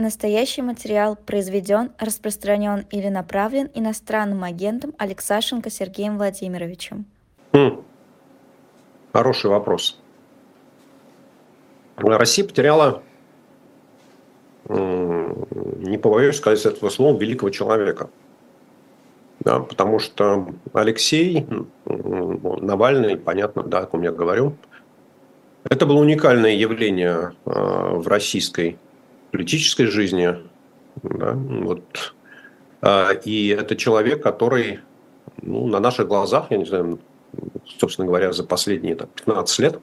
Настоящий материал произведен, распространен или направлен иностранным агентом Алексашенко Сергеем Владимировичем. Хм. Хороший вопрос. Россия потеряла, не побоюсь сказать этого слова, великого человека. Да, потому что Алексей Навальный, понятно, да, о ком я говорю, это было уникальное явление а, в российской политической жизни. Да, вот. А, и это человек, который ну, на наших глазах, я не знаю, собственно говоря, за последние так, 15 лет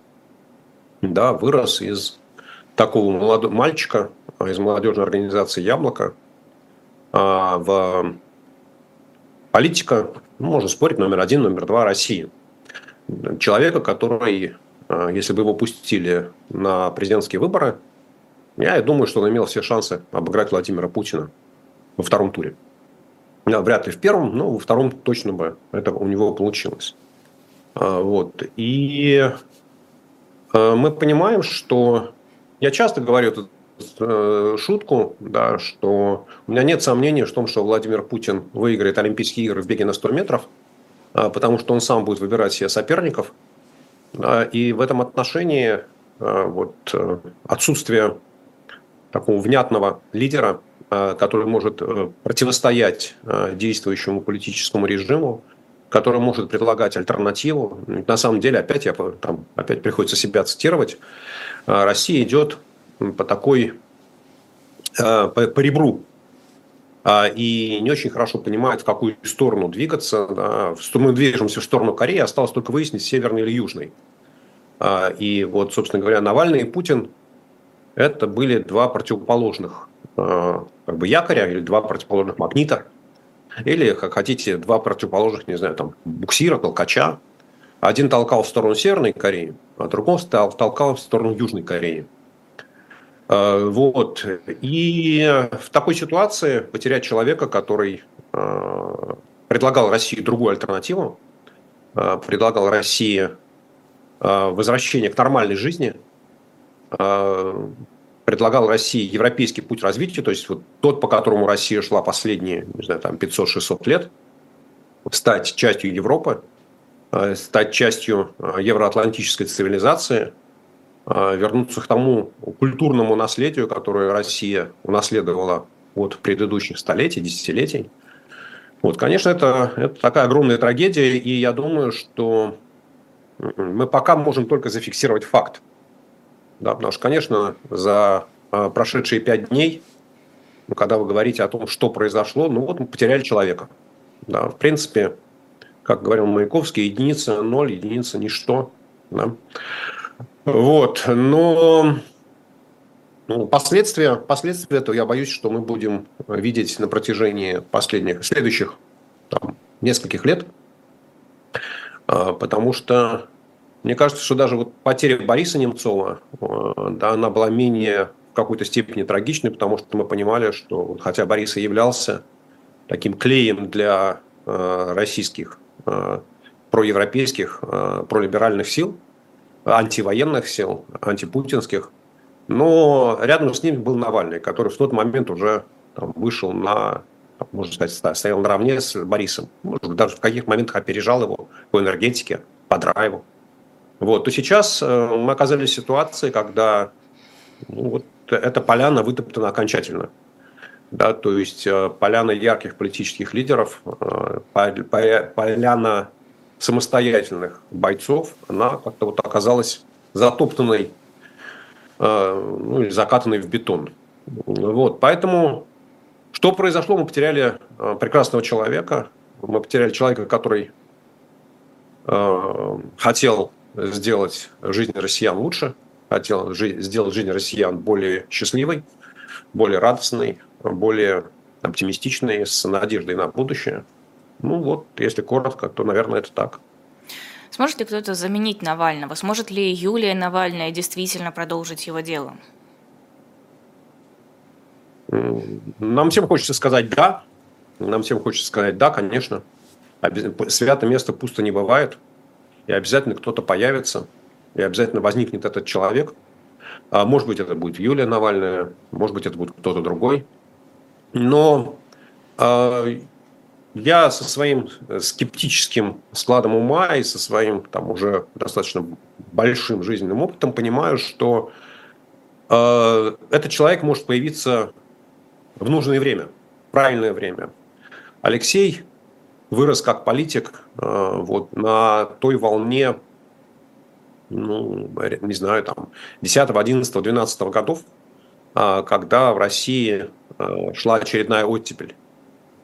да, вырос из такого молодого мальчика из молодежной организации «Яблоко» а, в политика, ну, можно спорить, номер один, номер два России. Человека, который, а, если бы его пустили на президентские выборы, я думаю, что он имел все шансы обыграть Владимира Путина во втором туре. Да, вряд ли в первом, но во втором точно бы это у него получилось. А, вот. И а, мы понимаем, что я часто говорю эту э, шутку, да, что у меня нет сомнений в том, что Владимир Путин выиграет Олимпийские игры в беге на 100 метров, а, потому что он сам будет выбирать себе соперников. И в этом отношении вот, э, отсутствие такого внятного лидера, э, который может э, противостоять э, действующему политическому режиму, который может предлагать альтернативу. На самом деле, опять, я, там, опять приходится себя цитировать, Россия идет по такой, по, по ребру и не очень хорошо понимает, в какую сторону двигаться. Мы движемся в сторону Кореи, осталось только выяснить, северный или южный. И вот, собственно говоря, Навальный и Путин это были два противоположных э, как бы якоря или два противоположных магнита, или, как хотите, два противоположных, не знаю, там, буксира, толкача. Один толкал в сторону Северной Кореи, а другой толкал в сторону Южной Кореи. Э, вот. И в такой ситуации потерять человека, который э, предлагал России другую альтернативу, предлагал России возвращение к нормальной жизни – предлагал России европейский путь развития, то есть вот тот, по которому Россия шла последние, не знаю, там 500-600 лет, стать частью Европы, э, стать частью э, евроатлантической цивилизации, вернуться к тому культурному наследию, которое Россия унаследовала от предыдущих столетий, десятилетий. Вот, конечно, это, это такая огромная трагедия, и я думаю, что мы пока можем только зафиксировать факт да, потому что, конечно, за а, прошедшие пять дней, ну, когда вы говорите о том, что произошло, ну вот мы потеряли человека. Да, в принципе, как говорил Маяковский, единица ноль, единица ничто. Да. Вот, но ну, последствия, последствия этого я боюсь, что мы будем видеть на протяжении последних, следующих там, нескольких лет, а, потому что мне кажется, что даже вот потеря Бориса Немцова, э, да, она была менее в какой-то степени трагичной, потому что мы понимали, что хотя Борис и являлся таким клеем для э, российских э, проевропейских, пролиберальных сил, антивоенных сил, антипутинских, но рядом с ним был Навальный, который в тот момент уже там, вышел на, можно сказать, стоял наравне с Борисом. Может даже в каких моментах опережал его по энергетике, по драйву. Вот, то сейчас э, мы оказались в ситуации, когда ну, вот эта поляна вытоптана окончательно. Да, то есть э, поляна ярких политических лидеров, э, поляна самостоятельных бойцов, она как-то вот оказалась затоптанной ну, или закатанной в бетон. Вот, поэтому что произошло? Мы потеряли прекрасного человека, мы потеряли человека, который хотел сделать жизнь россиян лучше, хотел сделать жизнь россиян более счастливой, более радостной, более оптимистичной, с надеждой на будущее. Ну вот, если коротко, то, наверное, это так. Сможет ли кто-то заменить Навального? Сможет ли Юлия Навальная действительно продолжить его дело? Нам всем хочется сказать «да». Нам всем хочется сказать «да», конечно. Свято место пусто не бывает и обязательно кто-то появится, и обязательно возникнет этот человек. А может быть, это будет Юлия Навальная, может быть, это будет кто-то другой. Но э, я со своим скептическим складом ума и со своим там уже достаточно большим жизненным опытом понимаю, что э, этот человек может появиться в нужное время, в правильное время. Алексей вырос как политик э, вот, на той волне, ну, не знаю, там, 10, 11, 12 годов, э, когда в России э, шла очередная оттепель.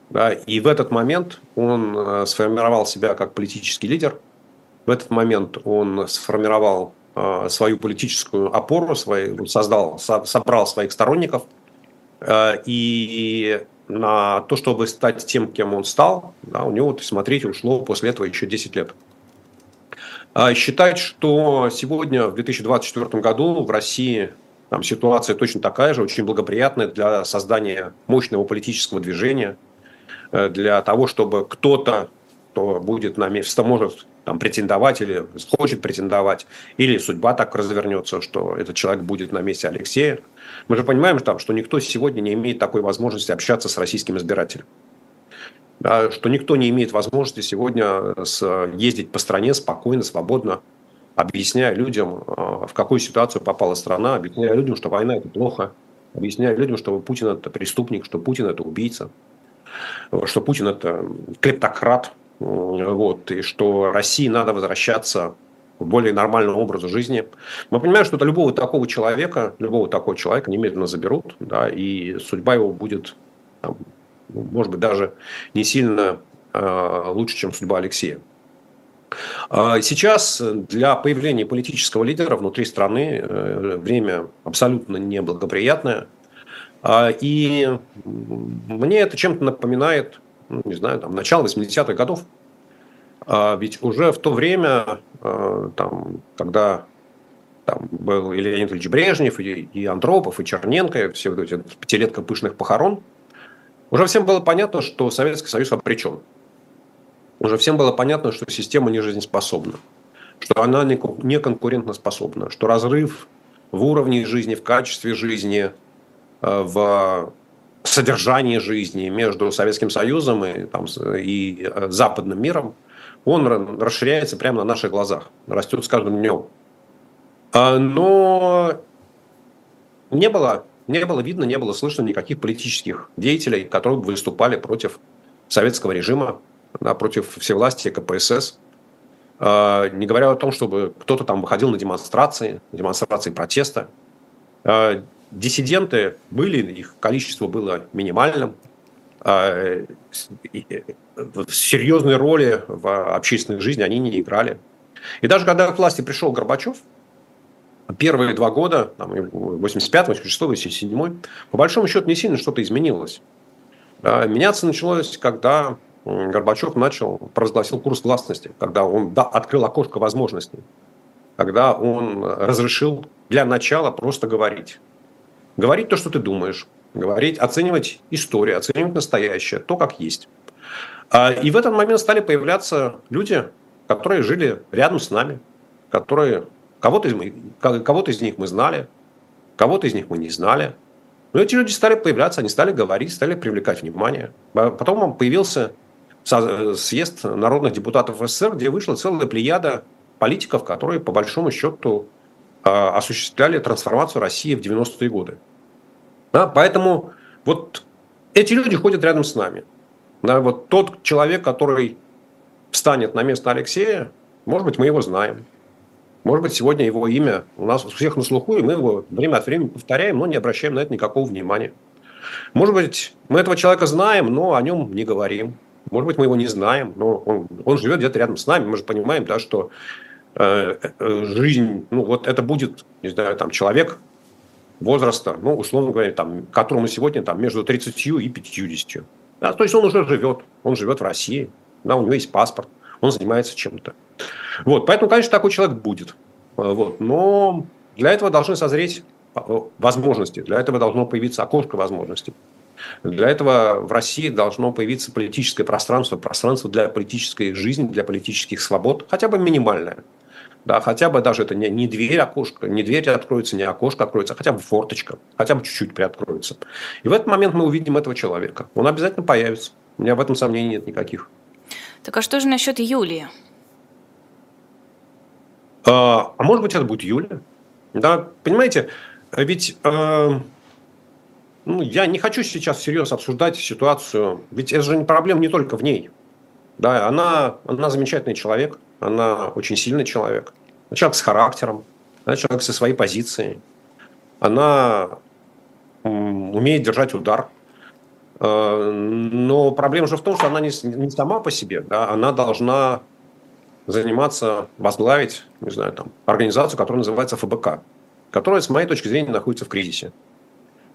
Да, и в этот момент он э, сформировал себя как политический лидер. В этот момент он сформировал свою политическую опору, свой, создал, собрал своих сторонников. И на то, чтобы стать тем, кем он стал, да, у него, смотрите, ушло после этого еще 10 лет. А считать, что сегодня, в 2024 году в России там, ситуация точно такая же, очень благоприятная для создания мощного политического движения, э, для того, чтобы кто-то, кто будет на месте, может там, претендовать или хочет претендовать, или судьба так развернется, что этот человек будет на месте Алексея. Мы же понимаем, там, что никто сегодня не имеет такой возможности общаться с российским избирателем. Да, что никто не имеет возможности сегодня с, ездить по стране спокойно, свободно, объясняя людям, а, в какую ситуацию попала страна, объясняя людям, что война – это плохо, объясняя людям, что Путин – это преступник, что Путин – это убийца, что Путин – это клептократ – вот, и что России надо возвращаться к более нормальному образу жизни. Мы понимаем, что это любого такого человека, любого такого человека немедленно заберут, да, и судьба его будет, там, ну, может быть, даже не сильно э, лучше, чем судьба Алексея. А сейчас для появления политического лидера внутри страны э, время абсолютно неблагоприятное. А, и мне это чем-то напоминает ну, не знаю, там, начало 80-х годов. А ведь уже в то время, э, там, когда там был и Леонид Ильич Брежнев, и, и Андропов, и Черненко, и все эти пятилетка пышных похорон, уже всем было понятно, что Советский Союз обречен. Уже всем было понятно, что система не жизнеспособна, что она не конкурентоспособна, что разрыв в уровне жизни, в качестве жизни, э, в содержание жизни между Советским Союзом и, там, и э, западным миром, он расширяется прямо на наших глазах, растет с каждым днем. А, но не было, не было видно, не было слышно никаких политических деятелей, которые бы выступали против советского режима, против всевластия КПСС. А, не говоря о том, чтобы кто-то там выходил на демонстрации, демонстрации протеста. А, диссиденты были, их количество было минимальным. А, серьезной роли в общественной жизни они не играли. И даже когда к власти пришел Горбачев, первые два года, там, 85 86 87 по большому счету не сильно что-то изменилось. Меняться началось, когда Горбачев начал, провозгласил курс гласности, когда он да, открыл окошко возможностей, когда он разрешил для начала просто говорить. Говорить то, что ты думаешь, говорить, оценивать историю, оценивать настоящее, то, как есть. А, и в этот момент стали появляться люди, которые жили рядом с нами, которые кого-то из, кого из них мы знали, кого-то из них мы не знали. Но эти люди стали появляться, они стали говорить, стали привлекать внимание. А потом появился съезд народных депутатов СССР, где вышла целая плеяда политиков, которые по большому счету осуществляли трансформацию России в 90-е годы. Да, поэтому вот эти люди ходят рядом с нами. Да, вот тот человек, который встанет на место Алексея, может быть, мы его знаем. Может быть, сегодня его имя у нас у всех на слуху, и мы его время от времени повторяем, но не обращаем на это никакого внимания. Может быть, мы этого человека знаем, но о нем не говорим. Может быть, мы его не знаем, но он, он живет где-то рядом с нами. Мы же понимаем, да, что жизнь, ну вот это будет, не знаю, там человек возраста, ну, условно говоря, там, которому сегодня там между 30 и 50. Да, то есть он уже живет, он живет в России, да, у него есть паспорт, он занимается чем-то. Вот, поэтому, конечно, такой человек будет. Э, вот, но для этого должны созреть возможности, для этого должно появиться окошко возможностей. Для этого в России должно появиться политическое пространство, пространство для политической жизни, для политических свобод, хотя бы минимальное. Да, хотя бы даже это не, не дверь, окошко, не дверь откроется, не окошко откроется, а хотя бы форточка, хотя бы чуть-чуть приоткроется. И в этот момент мы увидим этого человека. Он обязательно появится. У меня в этом сомнений нет никаких. Так а что же насчет Юлии? А, а может быть, это будет Юлия? Да, понимаете, ведь э, ну, я не хочу сейчас всерьез обсуждать ситуацию, ведь это же не проблема не только в ней. Да, она, она замечательный человек, она очень сильный человек. Человек с характером, она человек со своей позицией. Она умеет держать удар. Э, но проблема же в том, что она не сама по себе, да, она должна заниматься, возглавить, не знаю, там, организацию, которая называется ФБК, которая, с моей точки зрения, находится в кризисе.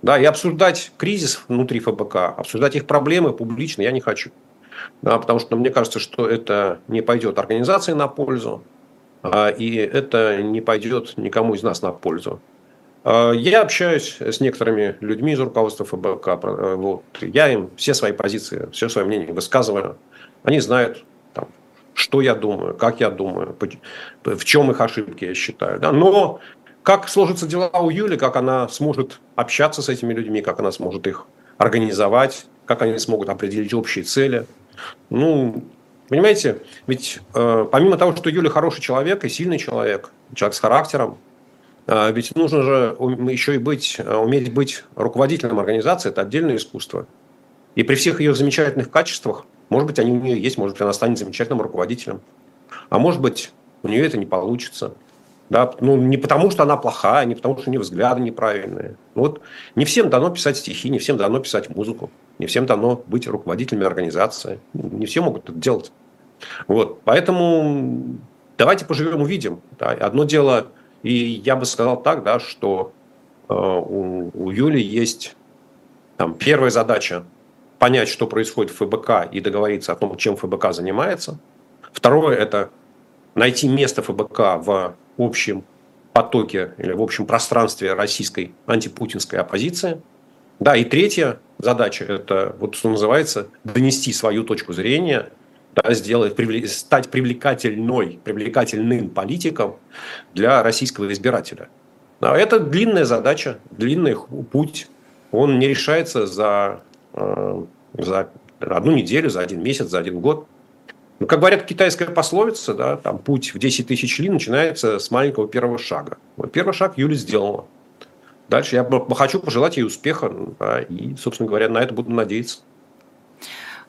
Да, и обсуждать кризис внутри ФБК, обсуждать их проблемы публично я не хочу. Да, потому что мне кажется, что это не пойдет организации на пользу, а, и это не пойдет никому из нас на пользу. А, я общаюсь с некоторыми людьми из руководства ФБК. Э, вот, я им все свои позиции, все свое мнение высказываю. Они знают, там, что я думаю, как я думаю, в чем их ошибки, я считаю. Да? Но как сложатся дела у Юли, как она сможет общаться с этими людьми, как она сможет их организовать, как они смогут определить общие цели – ну, понимаете, ведь э, помимо того, что Юля хороший человек и сильный человек, человек с характером, э, ведь нужно же еще и быть, э, уметь быть руководителем организации, это отдельное искусство. И при всех ее замечательных качествах, может быть, они у нее есть, может быть, она станет замечательным руководителем. А может быть, у нее это не получится. Да? Ну, не потому, что она плохая, не потому, что у нее взгляды неправильные. Ну, вот не всем дано писать стихи, не всем дано писать музыку, не всем дано быть руководителями организации. Не все могут это делать. Вот. Поэтому давайте поживем, увидим. Да? Одно дело, и я бы сказал так, да, что э, у, у Юли есть там, первая задача понять, что происходит в ФБК и договориться о том, чем ФБК занимается. Второе – это найти место ФБК в общем потоке или в общем пространстве российской антипутинской оппозиции. Да, и третья задача – это, вот что называется, донести свою точку зрения, да, сделать, стать привлекательной, привлекательным политиком для российского избирателя. Да, это длинная задача, длинный путь. Он не решается за, э, за одну неделю, за один месяц, за один год. Ну, как говорят китайская пословица, да, там путь в 10 тысяч ли начинается с маленького первого шага. Вот первый шаг Юля сделала. Дальше я хочу пожелать ей успеха, да, и, собственно говоря, на это буду надеяться.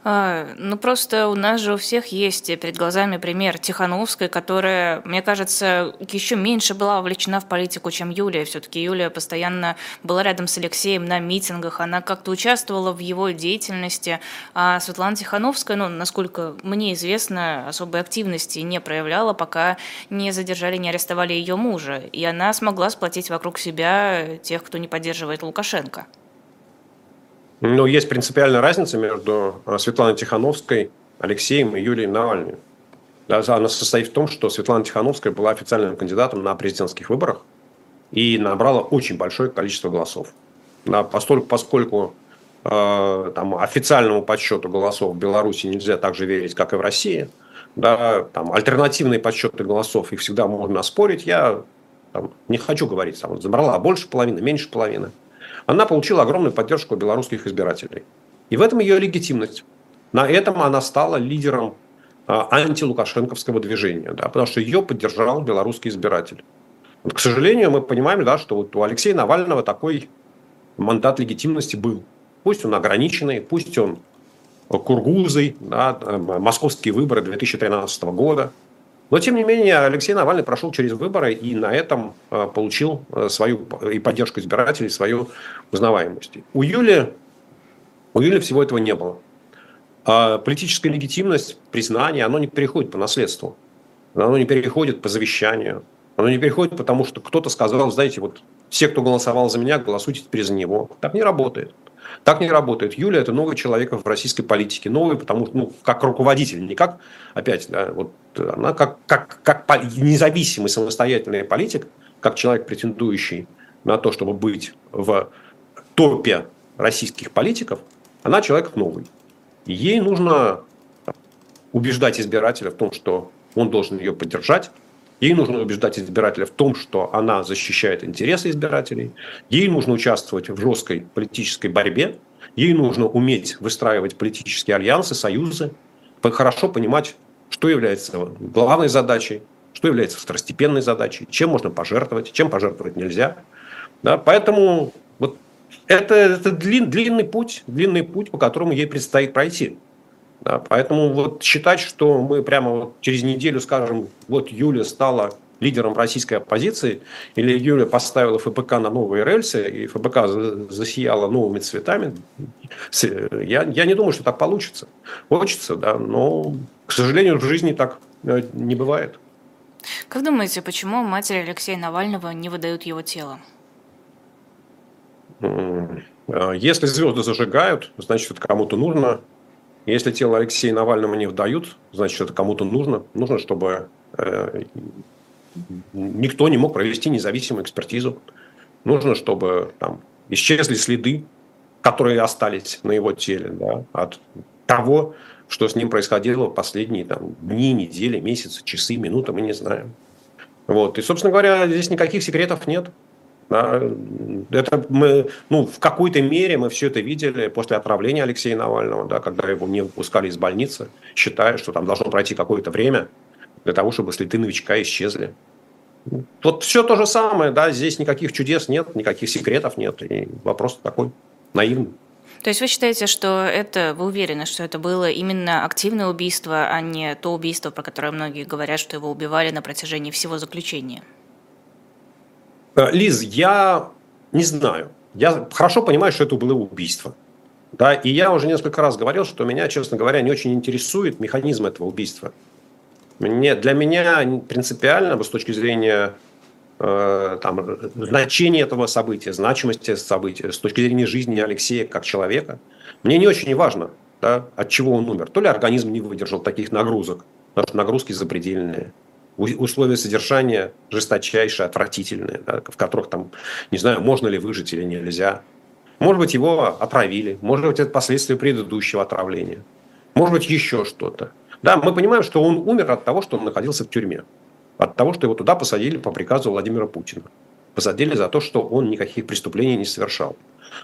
А, ну, просто у нас же у всех есть перед глазами пример Тихановской, которая, мне кажется, еще меньше была вовлечена в политику, чем Юлия. Все-таки Юлия постоянно была рядом с Алексеем на митингах, она как-то участвовала в его деятельности. А Светлана Тихановская, ну, насколько мне известно, особой активности не проявляла, пока не задержали, не арестовали ее мужа. И она смогла сплотить вокруг себя тех, кто не поддерживает Лукашенко. Но есть принципиальная разница между э, Светланой Тихановской, Алексеем и Юлией Навальным. Она состоит в том, что Светлана Тихановская была официальным кандидатом на президентских выборах и набрала очень большое количество голосов. Поскольку, поскольку э, там, официальному подсчету голосов в Беларуси нельзя так же верить, как и в России, да, там, альтернативные подсчеты голосов, их всегда можно спорить, я там, не хочу говорить, там, забрала больше половины, меньше половины она получила огромную поддержку белорусских избирателей. И в этом ее легитимность. На этом она стала лидером а, антилукашенковского движения, да, потому что ее поддержал белорусский избиратель. К сожалению, мы понимаем, да, что вот у Алексея Навального такой мандат легитимности был. Пусть он ограниченный, пусть он кургузый, да, московские выборы 2013 года – но, тем не менее, Алексей Навальный прошел через выборы и на этом э, получил э, свою и поддержку избирателей, свою узнаваемость. У Юли, у Юли всего этого не было. А политическая легитимность, признание, оно не переходит по наследству. Оно не переходит по завещанию. Оно не переходит потому, что кто-то сказал, знаете, вот все, кто голосовал за меня, голосуйте теперь за него. Так не работает. Так не работает. Юля – это новый человек в российской политике. Новый, потому что, ну, как руководитель, не как, опять, да, вот она как, как, как независимый самостоятельный политик, как человек, претендующий на то, чтобы быть в топе российских политиков, она человек новый. Ей нужно убеждать избирателя в том, что он должен ее поддержать, Ей нужно убеждать избирателя в том, что она защищает интересы избирателей. Ей нужно участвовать в жесткой политической борьбе. Ей нужно уметь выстраивать политические альянсы, союзы, хорошо понимать, что является главной задачей, что является второстепенной задачей, чем можно пожертвовать, чем пожертвовать нельзя. Да, поэтому вот это, это длин, длинный путь, длинный путь, по которому ей предстоит пройти. Да, поэтому вот считать, что мы прямо вот через неделю скажем, вот Юля стала лидером российской оппозиции, или Юля поставила ФБК на новые рельсы, и ФБК засияла новыми цветами, я, я не думаю, что так получится. Хочется, да, но, к сожалению, в жизни так э, не бывает. Как думаете, почему матери Алексея Навального не выдают его тело? Э, если звезды зажигают, значит, это кому-то нужно. Если тело Алексея Навального не вдают, значит, это кому-то нужно. Нужно, чтобы э, никто не мог провести независимую экспертизу. Нужно, чтобы там, исчезли следы, которые остались на его теле да, от того, что с ним происходило в последние там, дни, недели, месяцы, часы, минуты, мы не знаем. Вот. И, собственно говоря, здесь никаких секретов нет. Это мы, ну, в какой-то мере мы все это видели после отравления Алексея Навального, да, когда его не выпускали из больницы, считая, что там должно пройти какое-то время для того, чтобы следы новичка исчезли. Вот все то же самое, да, здесь никаких чудес нет, никаких секретов нет, и вопрос такой наивный. То есть вы считаете, что это, вы уверены, что это было именно активное убийство, а не то убийство, про которое многие говорят, что его убивали на протяжении всего заключения? Э, Лиз, я не знаю. Я хорошо понимаю, что это было убийство. Да, и я уже несколько раз говорил, что меня, честно говоря, не очень интересует механизм этого убийства. Мне, для меня принципиально, с точки зрения э, там, значения этого события, значимости события, с точки зрения жизни Алексея как человека, мне не очень важно, да, от чего он умер. То ли организм не выдержал таких нагрузок, потому что нагрузки запредельные условия содержания жесточайшие, отвратительные, да, в которых там, не знаю, можно ли выжить или нельзя. Может быть, его отравили, может быть, это последствия предыдущего отравления, может быть, еще что-то. Да, мы понимаем, что он умер от того, что он находился в тюрьме, от того, что его туда посадили по приказу Владимира Путина. Посадили за то, что он никаких преступлений не совершал.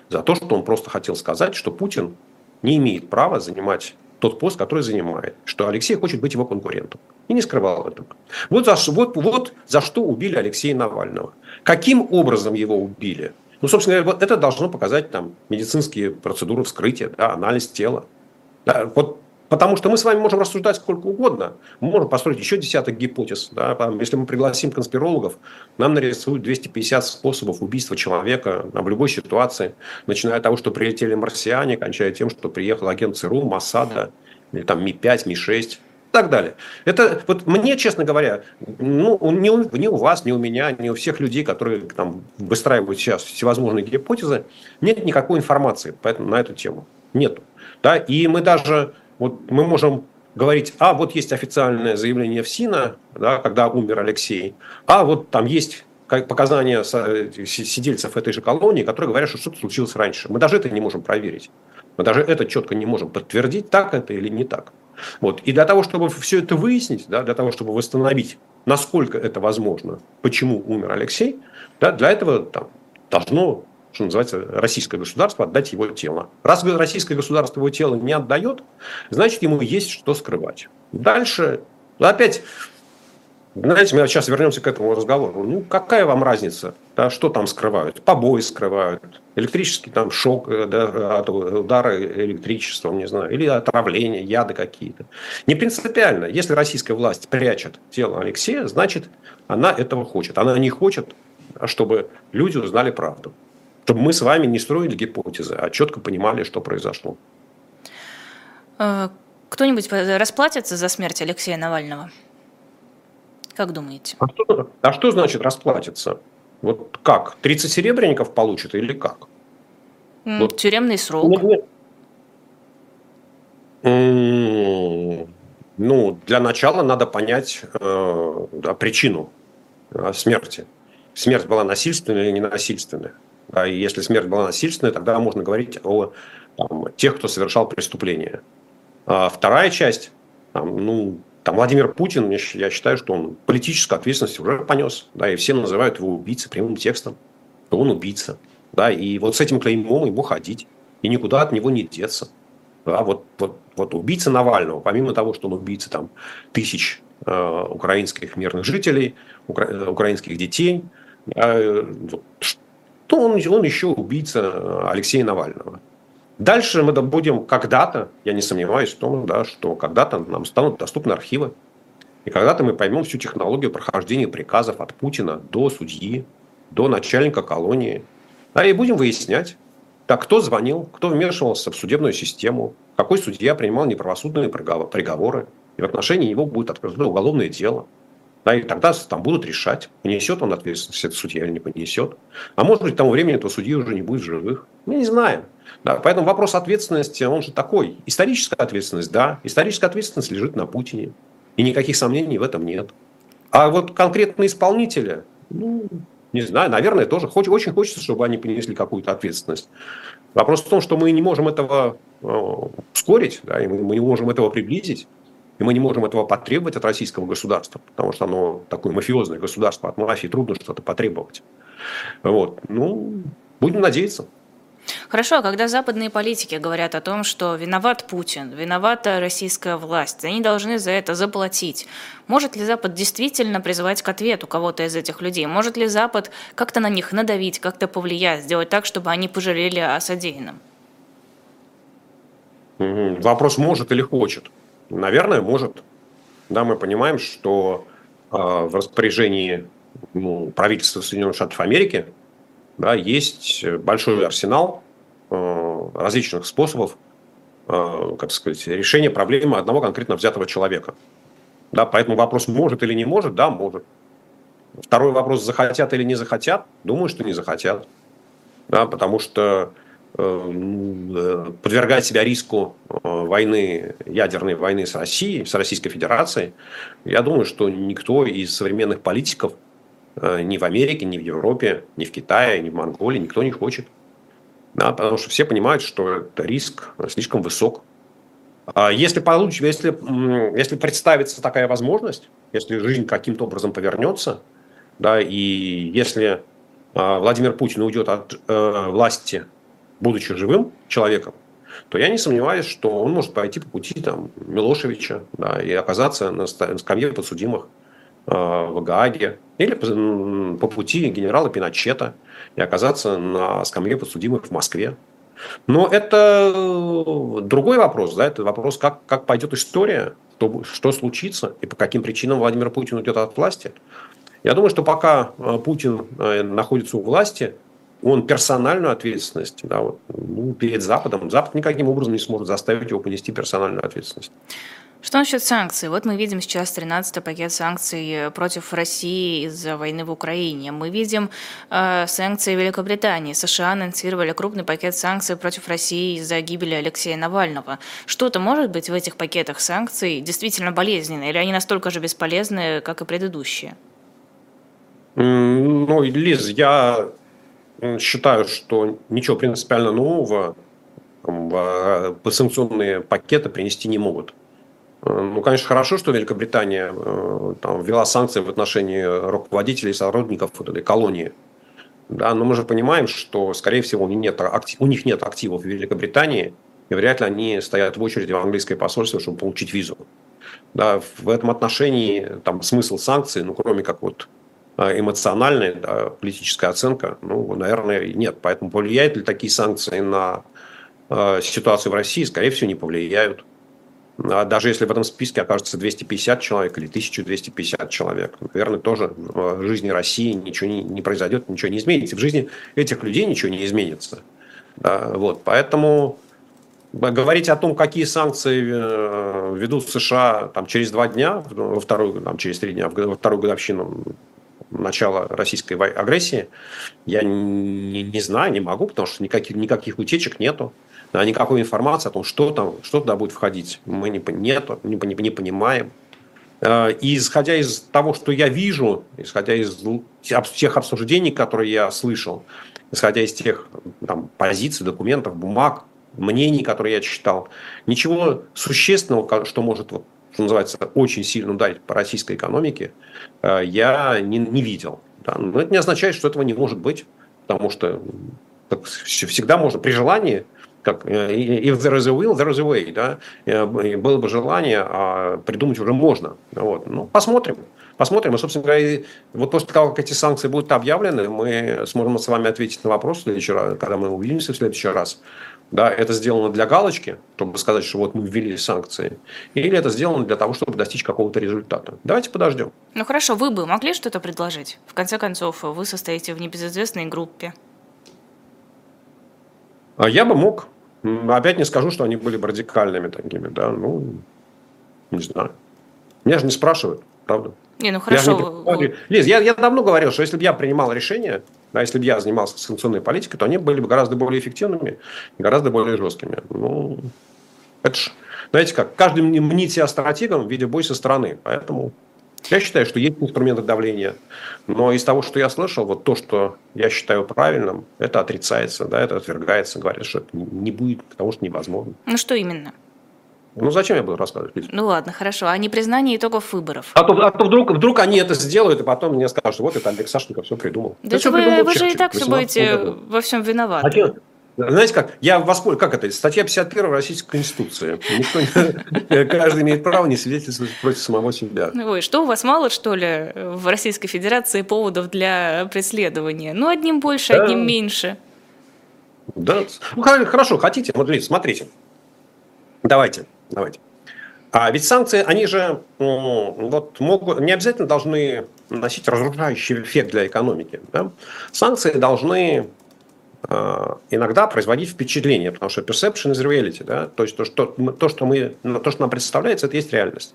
За то, что он просто хотел сказать, что Путин не имеет права занимать тот пост, который занимает, что Алексей хочет быть его конкурентом. И не скрывал этого. Вот за, вот, вот за что убили Алексея Навального. Каким образом его убили? Ну, собственно говоря, вот это должно показать там, медицинские процедуры вскрытия, да, анализ тела. Да, вот Потому что мы с вами можем рассуждать сколько угодно. Мы можем построить еще десяток гипотез. Да? Если мы пригласим конспирологов, нам нарисуют 250 способов убийства человека в любой ситуации. Начиная от того, что прилетели марсиане, кончая тем, что приехал агент ЦРУ, Масада, или там Ми-5, Ми-6 и так далее. Это вот мне, честно говоря, ну, ни, у, ни у вас, ни у меня, ни у всех людей, которые там выстраивают сейчас всевозможные гипотезы, нет никакой информации поэтому, на эту тему. Нету. Да? И мы даже вот мы можем говорить, а вот есть официальное заявление в СИНа, да, когда умер Алексей, а вот там есть показания сидельцев этой же колонии, которые говорят, что что-то случилось раньше. Мы даже это не можем проверить. Мы даже это четко не можем подтвердить, так это или не так. Вот. И для того, чтобы все это выяснить, да, для того, чтобы восстановить, насколько это возможно, почему умер Алексей, да, для этого там, должно что называется, российское государство отдать его тело. Раз российское государство его тело не отдает, значит, ему есть что скрывать. Дальше, опять, знаете, мы сейчас вернемся к этому разговору. Ну, какая вам разница, да, что там скрывают? Побои скрывают, электрический там шок э, да, от электричеством, не знаю, или отравление, яды какие-то. Не принципиально. Если российская власть прячет тело Алексея, значит, она этого хочет. Она не хочет, чтобы люди узнали правду чтобы мы с вами не строили гипотезы, а четко понимали, что произошло. Э, кто-нибудь расплатится за смерть Алексея Навального? Как думаете? А что, а что значит расплатиться? Вот как? 30 серебряников получит или как? Mm, вот. Тюремный срок. Нет, нет. Ну, для начала надо понять э, да, причину э, смерти. Смерть была насильственная или ненасильственная. И если смерть была насильственная, тогда можно говорить о там, тех, кто совершал преступление. А вторая часть, там, ну, там Владимир Путин, я считаю, что он политическую ответственность уже понес. Да, и все называют его убийцей прямым текстом. Что он убийца. Да, и вот с этим клеймом ему ходить. И никуда от него не деться. Да, вот, вот, вот убийца Навального, помимо того, что он убийца там, тысяч э, украинских мирных жителей, укра, э, украинских детей, э, то он, он еще убийца Алексея Навального. Дальше мы будем когда-то, я не сомневаюсь в том, да, что когда-то нам станут доступны архивы. И когда-то мы поймем всю технологию прохождения приказов от Путина до судьи, до начальника колонии. Да, и будем выяснять, так кто звонил, кто вмешивался в судебную систему, какой судья принимал неправосудные приговоры. И в отношении него будет открыто уголовное дело. Да, и тогда там будут решать, понесет он ответственность этот судья или не понесет. А может быть, к тому времени этого судьи уже не будет живых. Мы не знаем. Да, поэтому вопрос ответственности, он же такой. Историческая ответственность, да. Историческая ответственность лежит на Путине. И никаких сомнений в этом нет. А вот конкретные исполнители, ну, не знаю, наверное, тоже хоч, очень хочется, чтобы они понесли какую-то ответственность. Вопрос в том, что мы не можем этого э, ускорить, да, и мы, мы не можем этого приблизить, и мы не можем этого потребовать от российского государства, потому что оно такое мафиозное государство, от мафии трудно что-то потребовать. Вот. Ну, будем надеяться. Хорошо, а когда западные политики говорят о том, что виноват Путин, виновата российская власть, они должны за это заплатить, может ли Запад действительно призывать к ответу кого-то из этих людей? Может ли Запад как-то на них надавить, как-то повлиять, сделать так, чтобы они пожалели о содеянном? Вопрос может или хочет. Наверное, может. Да, мы понимаем, что э, в распоряжени ну, правительства Соединенных Штатов Америки да, есть большой арсенал э, различных способов э, как сказать, решения проблемы одного конкретно взятого человека. Да, поэтому вопрос может или не может, да, может. Второй вопрос, захотят или не захотят, думаю, что не захотят. Да, потому что подвергать себя риску войны, ядерной войны с Россией, с Российской Федерацией, я думаю, что никто из современных политиков Э, ни в Америке, ни в Европе, ни в Китае, ни в Монголии никто не хочет. Да, потому что все понимают, что это риск слишком высок. А если, получится, если, если представится такая возможность, если жизнь каким-то образом повернется, да, и если а, Владимир Путин уйдет от э, власти, будучи живым человеком, то я не сомневаюсь, что он может пойти по пути там, Милошевича да, и оказаться на скамье подсудимых. Э, в Гааге или по пути генерала Пиночета и оказаться на скамье подсудимых в Москве. Но это э, другой вопрос, да, это вопрос, как, как пойдет история, что, что случится и по каким причинам Владимир Путин уйдет от власти. Я думаю, что пока э, Путин находится у власти, он персональную ответственность да, вот, ну, перед Западом, Запад никаким образом не сможет заставить его понести персональную ответственность. Что насчет санкций? Вот мы видим сейчас 13-й пакет санкций против России из-за войны в Украине. Мы видим э, санкции Великобритании. США анонсировали крупный пакет санкций против России из-за гибели Алексея Навального. Что-то может быть в этих пакетах санкций действительно болезненно, или они настолько же бесполезны, как и предыдущие? Ну, Лиз, я считаю, что ничего принципиально нового в э, санкционные пакеты принести не могут. Э, ну, конечно, хорошо, что Великобритания э, там, ввела санкции в отношении руководителей и сотрудников вот этой колонии. Да, но мы же понимаем, что, скорее всего, у них нет, у них нет активов в Великобритании, и вряд ли они стоят в очереди в английское посольство, чтобы получить визу. Да, в этом отношении там, смысл санкций, ну, кроме как вот эмоциональная да, политическая оценка, ну, наверное, нет. Поэтому повлияют ли такие санкции на э, ситуацию в России, скорее всего, не повлияют. А даже если в этом списке окажется 250 человек или 1250 человек, наверное, тоже в жизни России ничего не, не произойдет, ничего не изменится. В жизни этих людей ничего не изменится. Да, вот, поэтому говорить о том, какие санкции э, ведут США там, через два дня, во вторую, там, через три дня, во вторую годовщину начала российской агрессии, я не, не знаю, не могу, потому что никаких, никаких утечек нету а никакой информации о том, что там, что туда будет входить, мы не, нет, не, не, не понимаем. Э, и исходя из того, что я вижу, исходя из тех обсуждений, которые я слышал, исходя из тех там, позиций, документов, бумаг, мнений, которые я читал, ничего существенного, что может вот, что называется, очень сильно ударить по российской экономике, э, я не, не видел. Да. Но это не означает, что этого не может быть, потому что всегда можно при желании как if there is a will, there is a way, да, было бы желание, а придумать уже можно. Вот. Ну, посмотрим. Посмотрим. И, собственно говоря, вот после того, как эти санкции будут объявлены, мы сможем с вами ответить на вопрос в следующий раз, когда мы увидимся в следующий раз. Да, это сделано для галочки, чтобы сказать, что вот мы ввели санкции, или это сделано для того, чтобы достичь какого-то результата. Давайте подождем. Ну хорошо, вы бы могли что-то предложить? В конце концов, вы состоите в небезызвестной группе. А я бы мог. Опять не скажу, что они были бы радикальными такими, да, ну, не знаю. Меня же не спрашивают, правда. Не, ну хорошо. Я не... Лиз, я, я давно говорил, что если бы я принимал решение, да, если бы я занимался санкционной политикой, то они были бы гораздо более эффективными гораздо более жесткими. Ну, это ж, знаете как, каждый мнит себя стратегом в виде бой со стороны. Поэтому я считаю, что есть инструменты давления. Но из того, что я слышал, вот то, что я считаю правильным, это отрицается, да, это отвергается, говорят, что это не будет, потому что невозможно. Ну что именно? Ну зачем я буду рассказывать? Ну ладно, хорошо. А не признание итогов выборов? А то, а то вдруг, вдруг они это сделают, и потом мне скажут, вот это Олег Сашенко все придумал. Да это вы, вы же и так все будете во всем виноваты. А что? Знаете как, я воспользуюсь, как это, статья 51 Российской Конституции. Никто не, каждый имеет право не свидетельствовать против самого себя. Ой, что у вас мало, что ли, в Российской Федерации поводов для преследования? Ну, одним больше, да. одним меньше. Да, ну хорошо, хотите, вот смотрите, давайте, давайте. А ведь санкции, они же вот, могут, не обязательно должны носить разрушающий эффект для экономики. Да? Санкции должны э, иногда производить впечатление, потому что perception is reality, да? то есть то, что, то, что, мы, то, что нам представляется, это есть реальность.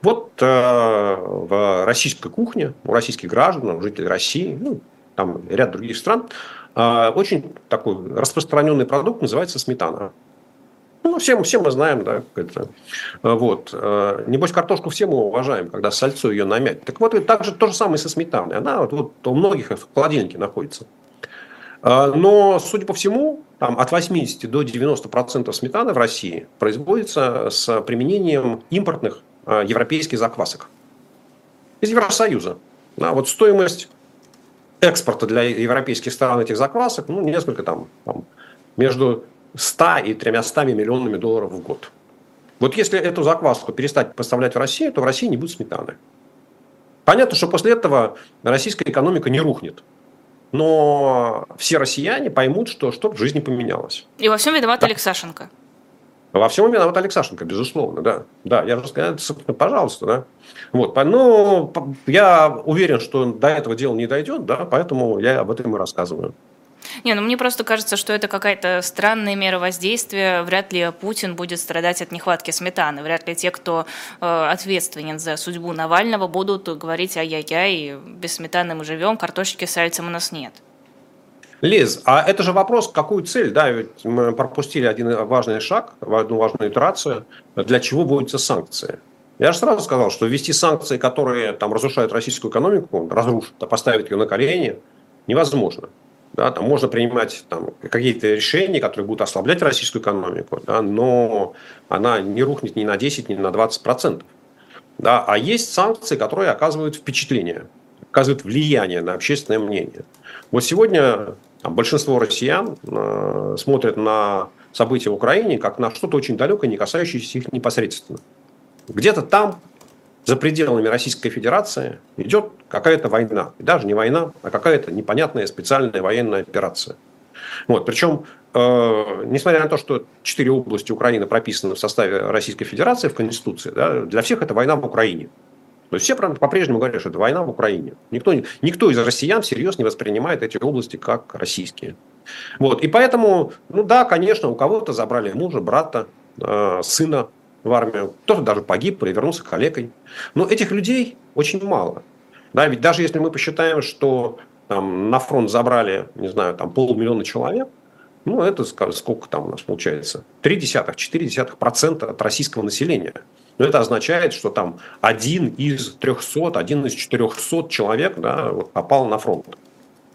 Вот э, в российской кухне, у российских граждан, у жителей России, ну, там ряд других стран, э, очень такой распространенный продукт называется сметана. Ну, все, все мы знаем, да, это. Вот. Э, небось, картошку все мы уважаем, когда сальцо ее намять. Так вот, и так же то же самое со сметаной. Она вот, вот у многих в холодильнике находится. Э, но, судя по всему, там, от 80 до 90% сметаны в России производится с применением импортных европейских заквасок. Из Евросоюза. Да, вот стоимость экспорта для европейских стран этих заквасок, ну, несколько там, там между 100 и 300 миллионами долларов в год. Вот если эту закваску перестать поставлять в Россию, то в России не будет сметаны. Понятно, что после этого российская экономика не рухнет. Но все россияне поймут, что что-то в жизни поменялось. И во всем виноват да. Алексашенко. Во всем виноват Алексашенко, безусловно, да. Да, я же сказал, пожалуйста, да. Вот, но я уверен, что до этого дела не дойдет, да, поэтому я об этом и рассказываю. Не, ну мне просто кажется, что это какая-то странная мера воздействия. Вряд ли Путин будет страдать от нехватки сметаны. Вряд ли те, кто э, ответственен за судьбу Навального, будут говорить ай-яй-яй, без сметаны мы живем, картошечки с сальцем у нас нет. Лиз, а это же вопрос, какую цель, да, ведь мы пропустили один важный шаг, одну важную итерацию, для чего вводятся санкции. Я же сразу сказал, что ввести санкции, которые там разрушают российскую экономику, разрушат, а поставить ее на колени, невозможно. Да, там можно принимать там, какие-то решения, которые будут ослаблять российскую экономику, да, но она не рухнет ни на 10, ни на 20 процентов. Да, а есть санкции, которые оказывают впечатление, оказывают влияние на общественное мнение. Вот сегодня там, большинство россиян э, смотрят на события в Украине как на что-то очень далекое, не касающееся их непосредственно. Где-то там за пределами Российской Федерации идет какая-то война. И даже не война, а какая-то непонятная специальная военная операция. Вот, причем, э, несмотря на то, что четыре области Украины прописаны в составе Российской Федерации в Конституции, да, для всех это война в Украине. То есть все по-прежнему говорят, что это война в Украине. Никто, никто из россиян всерьез не воспринимает эти области как российские. Вот. И поэтому, ну да, конечно, у кого-то забрали мужа, брата, э, сына, в армию, кто-то даже погиб, перевернулся калекой. Но этих людей очень мало. Да, ведь даже если мы посчитаем, что там, на фронт забрали, не знаю, там полмиллиона человек, ну, это сколько там у нас получается? 0,3-0,4% от российского населения. Но это означает, что там один из 300, один из 400 человек да, вот, попал на фронт.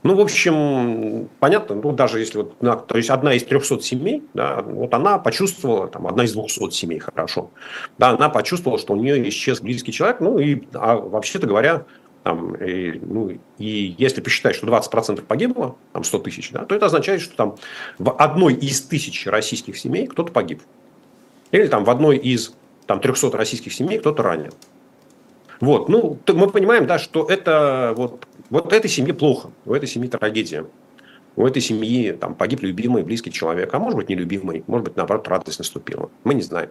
Ну, в общем, понятно, ну, даже если вот, то есть одна из 300 семей, да, вот она почувствовала, там, одна из 200 семей, хорошо, да, она почувствовала, что у нее исчез близкий человек, ну, и, а вообще-то говоря, там, и, ну, и если посчитать, что 20% погибло, там 100 тысяч, да, то это означает, что там в одной из тысяч российских семей кто-то погиб. Или там в одной из там, 300 российских семей кто-то ранен. Вот, ну, мы понимаем, да, что это вот, вот этой семье плохо, у этой семьи трагедия. У этой семьи там погиб любимый, близкий человек, а может быть нелюбимый, может быть наоборот радость наступила. Мы не знаем.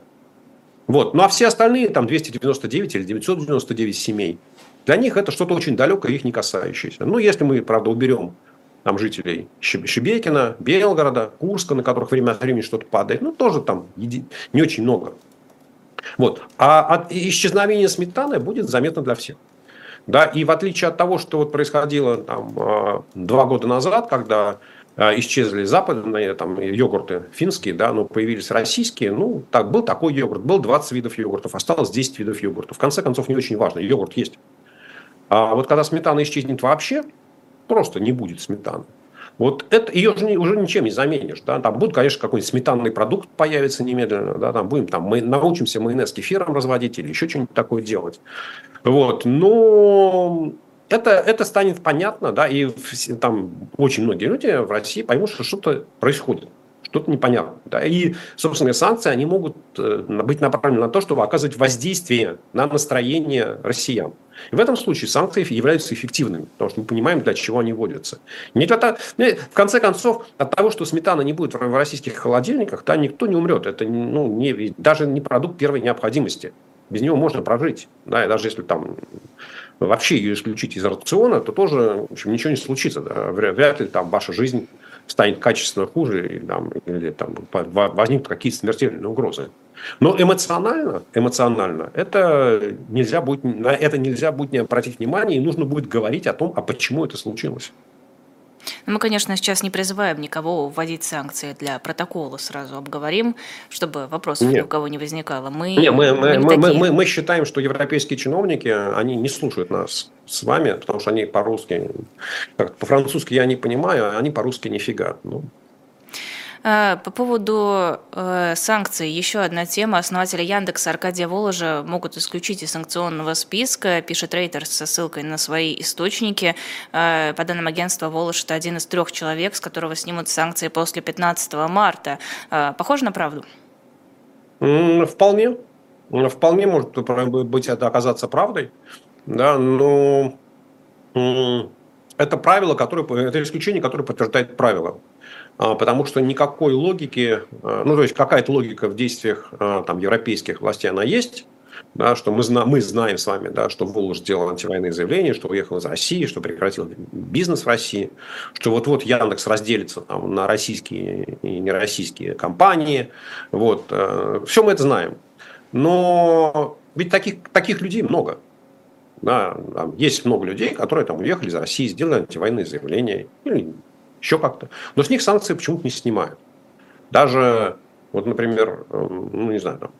Вот. Ну а все остальные, там 299 или 999 семей, для них это что-то очень далекое, их не касающееся. Ну, если мы, правда, уберем там жителей Шебекина, Белгорода, Курска, на которых время от времени что-то падает, ну, тоже там не очень много. Вот. А исчезновение сметаны будет заметно для всех. Да, и в отличие от того, что вот происходило там, а, два года назад, когда а, исчезли западные там, йогурты финские, да, но появились российские, ну, так, был такой йогурт, был 20 видов йогуртов, осталось 10 видов йогуртов. В конце концов, не очень важно, йогурт есть. А вот когда сметана исчезнет вообще, просто не будет сметаны. Вот это ее же уже ничем не заменишь. Да? Там будет, конечно, какой-нибудь сметанный продукт появится немедленно. Да? Там будем, там, мы научимся майонез кефиром разводить или еще что-нибудь такое делать. Вот. Но это, это станет понятно, да, и там очень многие люди в России поймут, что что-то происходит что-то непонятно. Да? И, собственно, санкции, они могут э, быть направлены на то, чтобы оказывать воздействие на настроение россиян. И в этом случае санкции являются эффективными, потому что мы понимаем, для чего они вводятся. Не для ну, в конце концов, от того, что сметана не будет в российских холодильниках, да, никто не умрет. Это ну, не, даже не продукт первой необходимости. Без него можно прожить. Да, и даже если там вообще ее исключить из рациона, то тоже в общем, ничего не случится. Да. Вряд ли там ваша жизнь станет качественно хуже, и, там, или там, возникнут какие-то смертельные угрозы. Но эмоционально, эмоционально это нельзя будет, на это нельзя будет не обратить внимание, и нужно будет говорить о том, а почему это случилось. Ну, мы, конечно, сейчас не призываем никого вводить санкции для протокола, сразу обговорим, чтобы вопросов Нет. ни у кого не возникало. Мы, Нет, мы, мы, мы, мы, мы, мы считаем, что европейские чиновники, они не слушают нас с вами, потому что они по-русски, по-французски я не понимаю, а они по-русски нифига. Ну, по поводу э, санкций, еще одна тема. Основателя Яндекса Аркадия Воложа могут исключить из санкционного списка, пишет Рейтерс со ссылкой на свои источники. Э, по данным агентства, Волож – это один из трех человек, с которого снимут санкции после 15 марта. Похоже на правду? Вполне. Вполне может быть это оказаться правдой. Да, но это правило, которое, это исключение, которое подтверждает правило. А, потому что никакой логики, а, ну то есть какая-то логика в действиях а, там, европейских властей она есть, да, что мы, зна, мы знаем с вами, да, что Волож сделал антивоенные заявления, что уехал из России, что прекратил бизнес в России, что вот-вот Яндекс разделится там, на российские и нероссийские компании. Вот. Все мы это знаем. Но ведь таких, таких людей много. Да, есть много людей, которые там уехали из России, сделали антивоенные заявления, или еще как-то. Но с них санкции почему-то не снимают. Даже, вот, например, эм, ну, не знаю, там,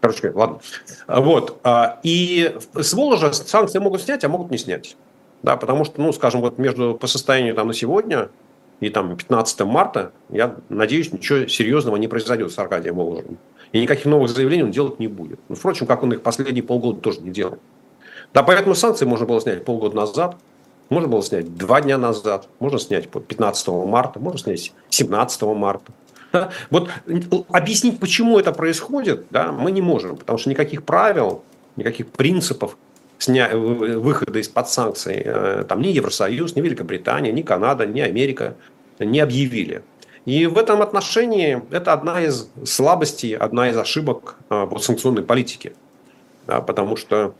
короче, ладно. Вот. А, и с Воложа санкции могут снять, а могут не снять. Да, потому что, ну, скажем, вот между по состоянию там на сегодня и там 15 марта, я надеюсь, ничего серьезного не произойдет с Аркадием Воложем. И никаких новых заявлений он делать не будет. Ну, впрочем, как он их последние полгода тоже не делал. Да, поэтому санкции можно было снять полгода назад, можно было снять два дня назад, можно снять 15 марта, можно снять 17 марта. Да? Вот объяснить, почему это происходит, да, мы не можем, потому что никаких правил, никаких принципов сня... выхода из-под санкций э, там ни Евросоюз, ни Великобритания, ни Канада, ни Америка не объявили. И в этом отношении это одна из слабостей, одна из ошибок э, вот, санкционной политики. Да, потому что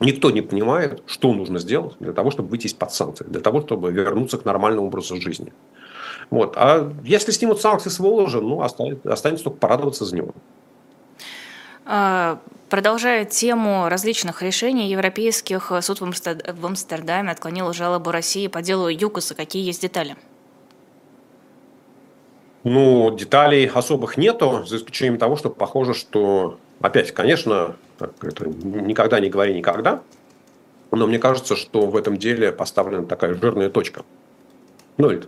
Никто не понимает, что нужно сделать для того, чтобы выйти из-под санкций, для того, чтобы вернуться к нормальному образу жизни. Вот. А если снимут санкции с Воложа, ну, останется, останется только порадоваться за него. А, продолжая тему различных решений европейских, суд в Амстердаме отклонил жалобу России по делу ЮКОСа. Какие есть детали? Ну, деталей особых нету, за исключением того, что похоже, что, опять, конечно, это никогда не говори никогда. Но мне кажется, что в этом деле поставлена такая жирная точка. Ну,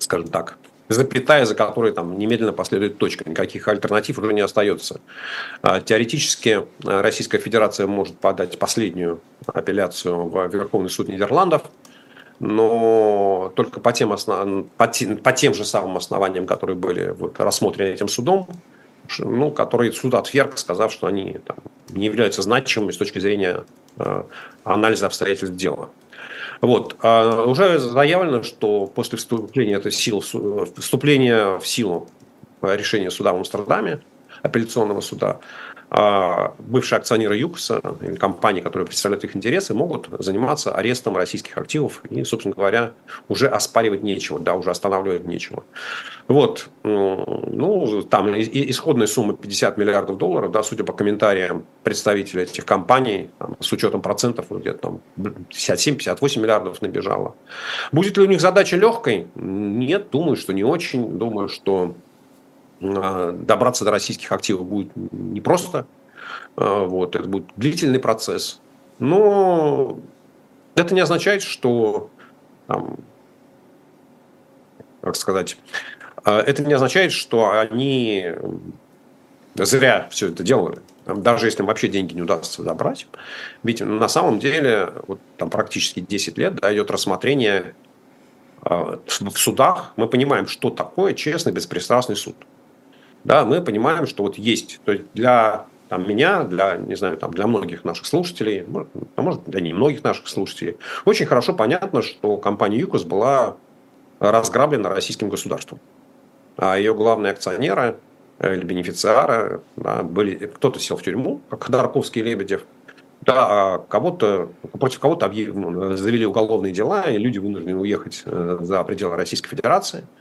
скажем так, запятая, за которой там немедленно последует точка. Никаких альтернатив уже не остается. А, теоретически а, Российская Федерация может подать последнюю апелляцию в Верховный суд Нидерландов, но только по тем, основ... по тем, по тем же самым основаниям, которые были вот рассмотрены этим судом, ну, которые суд отверг, сказав, что они там, не являются значимыми с точки зрения э, анализа обстоятельств дела. Вот. А уже заявлено, что после вступления, этой сил, вступления в силу решения суда в Амстердаме, апелляционного суда, бывшие акционеры ЮКСа или компании, которые представляют их интересы, могут заниматься арестом российских активов и, собственно говоря, уже оспаривать нечего, да, уже останавливать нечего. Вот, ну, там исходная сумма 50 миллиардов долларов, да, судя по комментариям представителей этих компаний, там, с учетом процентов, где-то там 57-58 миллиардов набежало. Будет ли у них задача легкой? Нет, думаю, что не очень. Думаю, что а, добраться до российских активов будет непросто. А, вот, это будет длительный процесс. Но это не означает, что, там, как сказать, а, это не означает, что они зря все это делали. Даже если им вообще деньги не удастся забрать. Ведь на самом деле вот, там практически 10 лет да, идет рассмотрение в судах. Мы понимаем, что такое честный, беспристрастный суд да, мы понимаем, что вот есть, то есть для там, меня, для, не знаю, там, для многих наших слушателей, а может, для не многих наших слушателей, очень хорошо понятно, что компания ЮКОС была разграблена российским государством. А ее главные акционеры э, или бенефициары да, были, кто-то сел в тюрьму, как Ходорковский и Лебедев, да, а кого-то, против кого-то ну, завели уголовные дела, и люди вынуждены уехать э, за пределы Российской Федерации –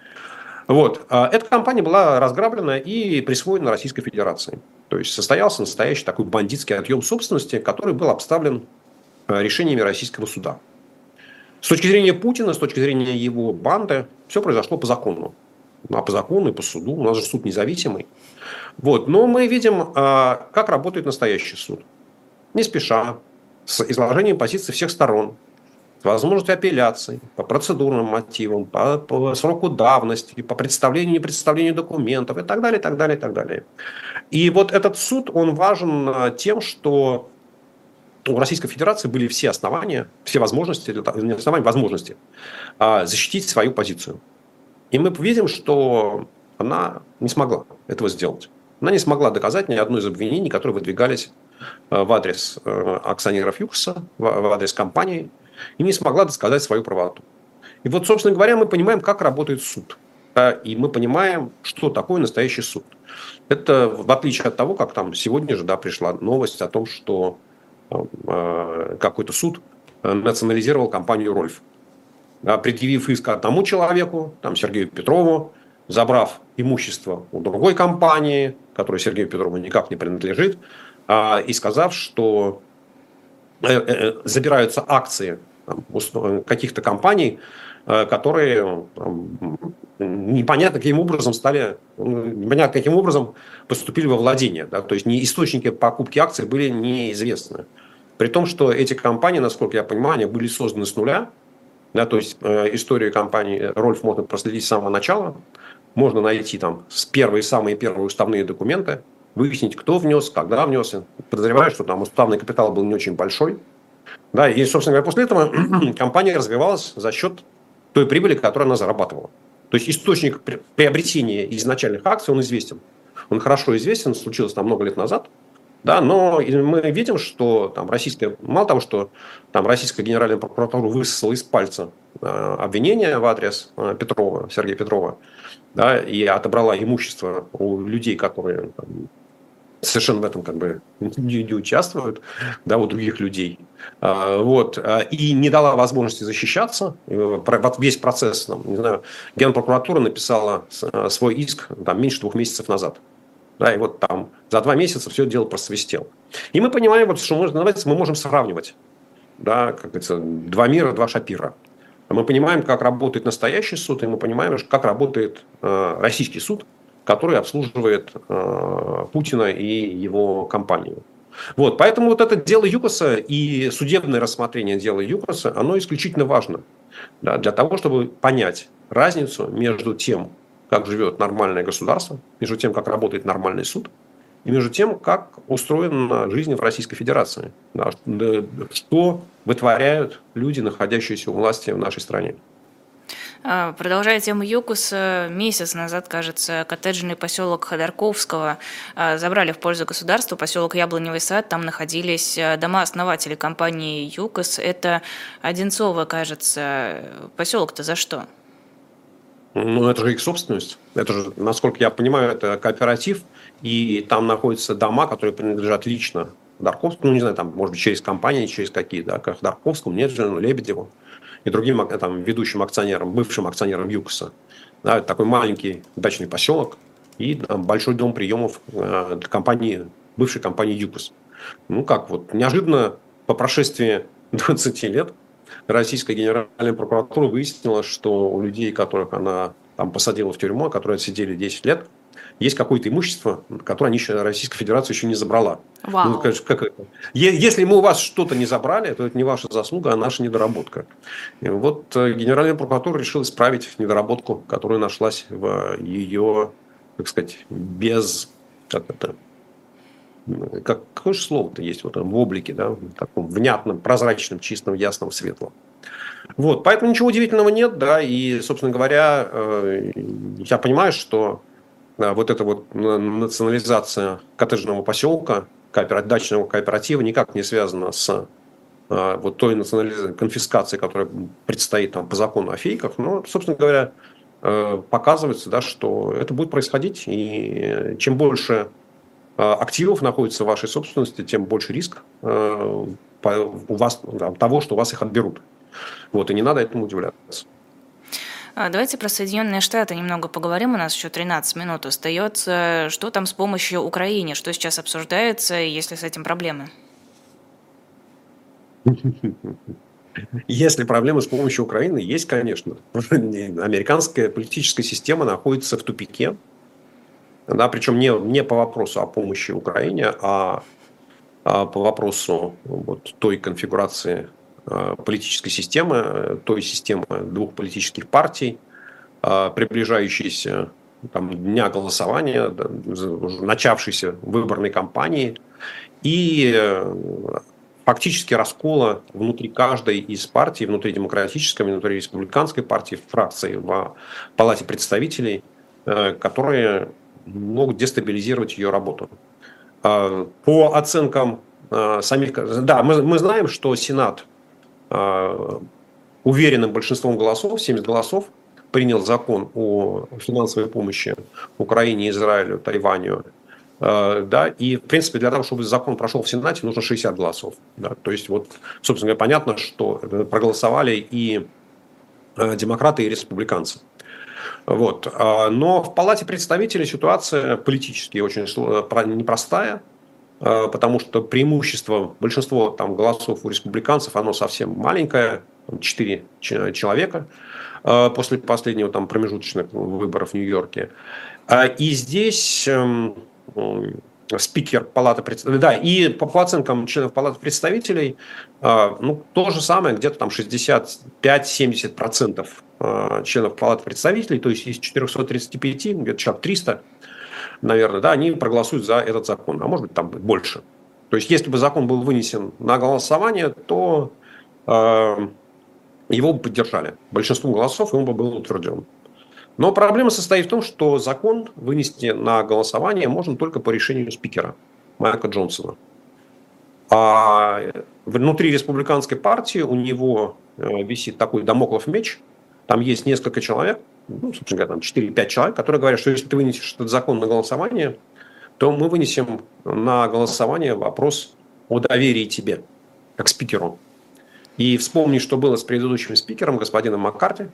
вот. А эта компания была разграблена и присвоена Российской Федерации. То есть состоялся настоящий такой бандитский отъем собственности, который был обставлен э, решениями российского суда. С точки зрения Путина, с точки зрения его банды, все произошло по закону. А по закону и по суду. У нас же суд независимый. Вот. Но мы видим, а, как работает настоящий суд. Не спеша, с изложением позиций всех сторон, возможность апелляции по процедурным мотивам, по, по сроку давности, по представлению и непредставлению документов и так далее, и так далее, и так далее. И вот этот суд, он важен а, тем, что у Российской Федерации были все основания, все возможности, не основания, возможности а, защитить свою позицию. И мы видим, что она не смогла этого сделать. Она не смогла доказать ни одно из обвинений, которые выдвигались а, в адрес акционеров ЮКСа, в адрес компании – и не смогла досказать свою правоту. И вот, собственно говоря, мы понимаем, как работает суд. И мы понимаем, что такое настоящий суд. Это в отличие от того, как там сегодня же да, пришла новость о том, что э, какой-то суд национализировал компанию «Рольф». Да, предъявив иск одному человеку, там, Сергею Петрову, забрав имущество у другой компании, которой Сергею Петрову никак не принадлежит, а, и сказав, что Э, э, э, забираются акции каких-то компаний, которые непонятно каким образом стали, ну, непонятно каким образом поступили во владение. Да? То есть не источники покупки акций были неизвестны. При том, что эти компании, насколько я понимаю, они были созданы с нуля. Да, то есть э, историю компании Рольф можно проследить с самого начала. Можно найти там с первые, самые первые уставные документы выяснить, кто внес, когда внес. Подозреваю, что там уставный капитал был не очень большой. Да, и, собственно говоря, после этого компания развивалась за счет той прибыли, которую она зарабатывала. То есть источник приобретения изначальных акций, он известен. Он хорошо известен, случилось там много лет назад. Да, но мы видим, что там российская, мало того, что там российская генеральная прокуратура высосала из пальца э, обвинения в адрес э, Петрова, Сергея Петрова, да, и отобрала имущество у людей, которые там, совершенно в этом как бы не, не участвуют, да, у других людей. А, вот, а, и не дала возможности защищаться. Весь процесс, там, не знаю, Генпрокуратура написала а, свой иск там, меньше двух месяцев назад. Да, и вот там за два месяца все дело просвистело. И мы понимаем, вот, что можно, мы можем сравнивать. Да, как говорится, два мира, два шапира. Мы понимаем, как работает настоящий суд, и мы понимаем, как работает э, российский суд, который обслуживает э, Путина и его компанию. Вот, поэтому вот это дело ЮКОСа и судебное рассмотрение дела ЮКОСа, оно исключительно важно да, для того, чтобы понять разницу между тем, как живет нормальное государство, между тем, как работает нормальный суд, и между тем, как устроена жизнь в Российской Федерации. Да, что вытворяют люди, находящиеся у власти в нашей стране. А, продолжая тему ЮКУСа, месяц назад, кажется, коттеджный поселок Ходорковского а, забрали в пользу государства, поселок Яблоневый сад, там находились а, дома основателей компании ЮКОС. Это Одинцово, кажется. Поселок-то за что? Ну, это же их собственность. Это же, насколько я понимаю, это кооператив, и там находятся дома, которые принадлежат лично Дарковскому, ну, не знаю, там, может быть, через компании, через какие, да, как Дарковскому, Неджину, Лебедеву и другим там, ведущим акционерам, бывшим акционерам ЮКСа. Да, такой маленький дачный поселок и там, большой дом приемов э, компании, бывшей компании ЮКС. Ну как, вот неожиданно по прошествии 20 лет российская генеральная прокуратура выяснила, что у людей, которых она там посадила в тюрьму, которые отсидели 10 лет, есть какое-то имущество, которое они еще, Российская Федерация еще не забрала. Вау. Ну, как, как? Если мы у вас что-то не забрали, то это не ваша заслуга, а наша недоработка. И вот э, Генеральная прокуратура решила исправить недоработку, которая нашлась в ее, как сказать, без... Как это? Как, какое же слово-то есть вот, в облике, да, в таком внятном, прозрачном, чистом, ясном, светлом. Вот, поэтому ничего удивительного нет, да, и, собственно говоря, э, я понимаю, что вот эта вот национализация коттеджного поселка, кооператив, дачного кооператива никак не связана с а, вот той национализацией, конфискацией, которая предстоит там по закону о фейках. Но, собственно говоря, э, показывается, да, что это будет происходить. И чем больше активов находится в вашей собственности, тем больше риск э, у вас, того, что у вас их отберут. Вот, и не надо этому удивляться. А, давайте про Соединенные Штаты немного поговорим. У нас еще 13 минут остается. Что там с помощью Украине? Что сейчас обсуждается, и есть ли с этим проблемы? Если проблемы с помощью Украины, есть, конечно. Американская политическая система находится в тупике. Да, причем не, не по вопросу о помощи Украине, а, а по вопросу вот, той конфигурации политической системы, э, той системы двух политических партий, э, приближающейся там, дня голосования, начавшейся выборной кампании и фактически раскола внутри каждой из партий, внутри демократической, внутри республиканской партии, фракции в Палате представителей, которые могут дестабилизировать ее работу. По оценкам самих... Да, мы, мы знаем, что Сенат уверенным большинством голосов, 70 голосов, принял закон о финансовой помощи Украине, Израилю, Тайваню. А, да, и, в принципе, для того, чтобы закон прошел в Сенате, нужно 60 голосов. Да, то есть, вот, собственно говоря, понятно, что проголосовали и а, демократы, и республиканцы. Вот. Но в Палате представителей ситуация политически очень непростая. Э, потому что преимущество, большинство там, голосов у республиканцев, оно совсем маленькое, 4 человека э, после последнего там, промежуточных выборов в Нью-Йорке. А, и здесь эм, спикер Палаты представителей, да, и по, по оценкам членов Палаты представителей, ну, то же самое, где-то там 65-70% членов Палаты представителей, то есть из 435, где-то человек 300, наверное, да, они проголосуют за этот закон, а может быть там больше. То есть, если бы закон был вынесен на голосование, то э, его бы поддержали. Большинством голосов ему бы был утвержден. Но проблема состоит в том, что закон вынести на голосование можно только по решению спикера Майка Джонсона. А внутри республиканской партии у него э, висит такой домоклов меч. Там есть несколько человек, ну, собственно говоря, там 4-5 человек, которые говорят, что если ты вынесешь этот закон на голосование, то мы вынесем на голосование вопрос о доверии тебе, как спикеру. И вспомни, что было с предыдущим спикером, господином Маккарти,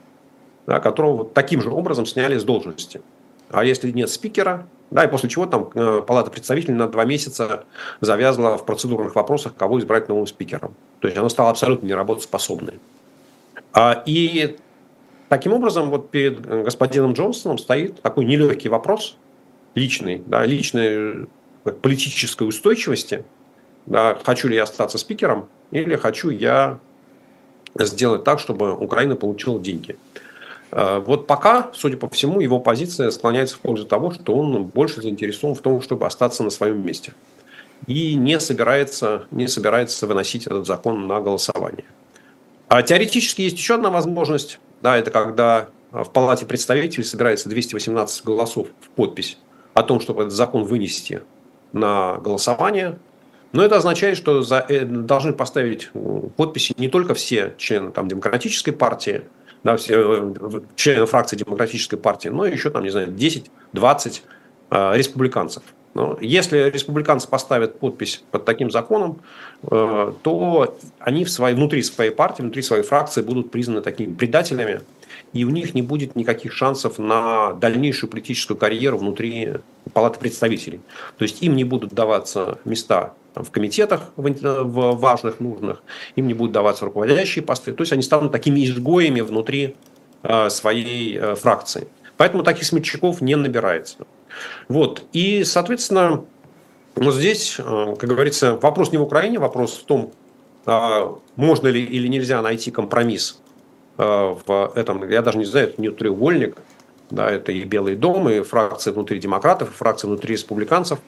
да, которого вот таким же образом сняли с должности. А если нет спикера, да, и после чего там э, Палата представителей на два месяца завязла в процедурных вопросах, кого избрать новым спикером. То есть она стала абсолютно неработоспособной. А, и Таким образом, вот перед э, господином Джонсоном стоит такой нелегкий вопрос, личный, да, личной э, политической устойчивости да, хочу ли я остаться спикером или хочу я сделать так, чтобы Украина получила деньги. Э, вот пока, судя по всему, его позиция склоняется в пользу того, что он больше заинтересован в том, чтобы остаться на своем месте. И не собирается, не собирается выносить этот закон на голосование. А теоретически есть еще одна возможность. Да, это когда в Палате представителей собирается 218 голосов в подпись о том, чтобы этот закон вынести на голосование. Но это означает, что за, э, должны поставить подписи не только все члены там, демократической партии, да, все э, члены фракции демократической партии, но еще там, не знаю, 10-20 э, республиканцев. Но если республиканцы поставят подпись под таким законом, э, то они в своей, внутри своей партии, внутри своей фракции будут признаны такими предателями, и у них не будет никаких шансов на дальнейшую политическую карьеру внутри Палаты представителей. То есть им не будут даваться места в комитетах в важных, нужных, им не будут даваться руководящие посты, то есть они станут такими изгоями внутри э, своей э, фракции. Поэтому таких смельчаков не набирается. Вот. И, соответственно, вот здесь, э, как говорится, вопрос не в Украине, вопрос в том, а, можно ли или нельзя найти компромисс в этом, я даже не знаю, это не треугольник, да, это и Белый дом, и фракции внутри демократов, и фракции внутри республиканцев,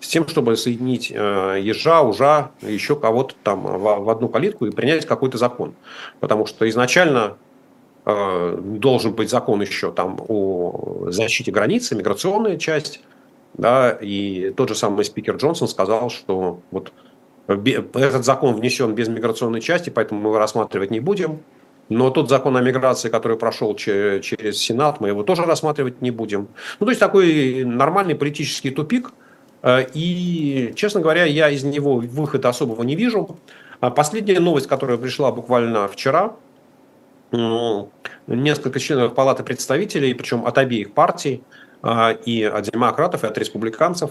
с тем, чтобы соединить э, ежа, ужа, еще кого-то там в, одну калитку и принять какой-то закон. Потому что изначально э, должен быть закон еще там о защите границы, миграционная часть, да, и тот же самый спикер Джонсон сказал, что вот этот закон внесен без миграционной части, поэтому мы его рассматривать не будем. Но тот закон о миграции, который прошел через Сенат, мы его тоже рассматривать не будем. Ну, то есть такой нормальный политический тупик. Э, и, честно говоря, я из него выхода особого не вижу. А последняя новость, которая пришла буквально вчера, несколько членов Палаты представителей, причем от обеих партий, э, и от демократов, и от республиканцев,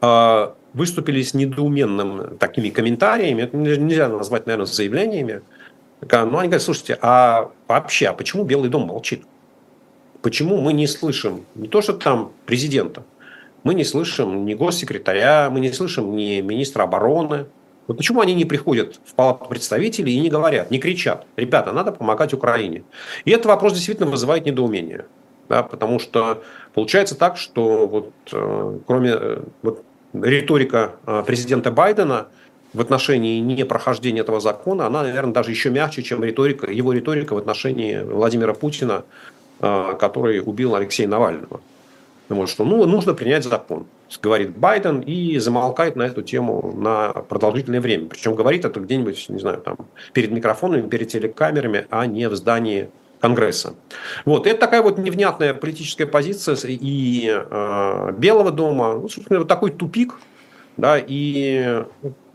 э, выступили с недоуменным такими комментариями. Это нельзя назвать, наверное, заявлениями ну, они говорят, слушайте, а вообще, а почему Белый дом молчит? Почему мы не слышим не то, что там президента, мы не слышим ни госсекретаря, мы не слышим ни министра обороны. Вот почему они не приходят в палату представителей и не говорят, не кричат, ребята, надо помогать Украине. И этот вопрос действительно вызывает недоумение. Да, потому что получается так, что вот, э, кроме э, вот, риторика э, президента Байдена – в отношении непрохождения этого закона, она, наверное, даже еще мягче, чем риторика, его риторика в отношении Владимира Путина, а, который убил Алексея Навального. Вот, что ну, нужно принять закон, говорит Байден, и замолкает на эту тему на продолжительное время. Причем говорит это где-нибудь, не знаю, там, перед микрофонами, перед телекамерами, а не в здании Конгресса. Вот, это такая вот невнятная политическая позиция и э, Белого дома, ну, собственно, вот такой тупик, да, и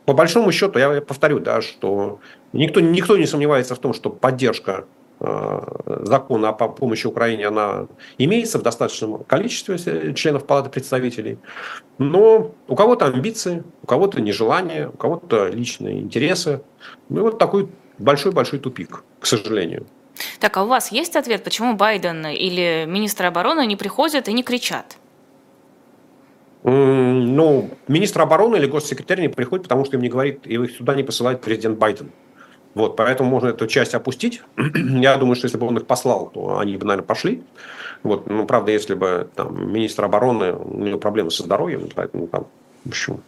по большому счету, я повторю, да, что никто, никто не сомневается в том, что поддержка закона о помощи Украине, она имеется в достаточном количестве членов Палаты представителей. Но у кого-то амбиции, у кого-то нежелание, у кого-то личные интересы. Ну, вот такой большой-большой тупик, к сожалению. Так, а у вас есть ответ, почему Байден или министр обороны не приходят и не кричат? Ну, министр обороны или госсекретарь не приходит, потому что им не говорит, и их сюда не посылает президент Байден. Вот, поэтому можно эту часть опустить. Я думаю, что если бы он их послал, то они бы, наверное, пошли. Вот, ну, правда, если бы там министр обороны, у него проблемы со здоровьем, поэтому там, в общем,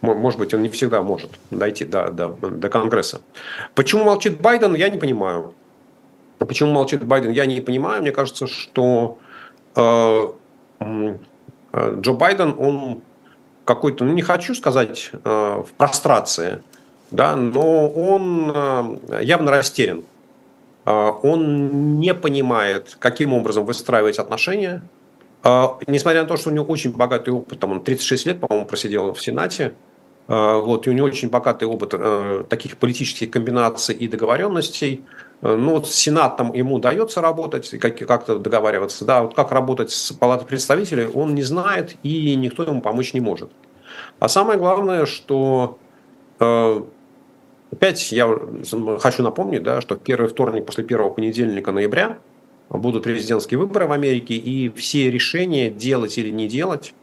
может быть, он не всегда может дойти до, до, до Конгресса. Почему молчит Байден, я не понимаю. Почему молчит Байден, я не понимаю. Мне кажется, что э, Э, Джо Байден, он какой-то, ну не хочу сказать э, в прострации, да, но он э, явно растерян. Он не понимает, каким образом выстраивать отношения. Несмотря на то, что у него очень богатый опыт, там он 36 лет, по-моему, просидел в Сенате, вот, и у него очень богатый опыт таких политических комбинаций и договоренностей – Э, ну, вот Сенат там ему удается работать, как-то договариваться, да, вот как работать с Палатой представителей, он не знает, и никто ему помочь не может. А самое главное, что э, опять я хочу напомнить, да, что первый вторник после первого понедельника ноября будут президентские выборы в Америке, и все решения делать или не делать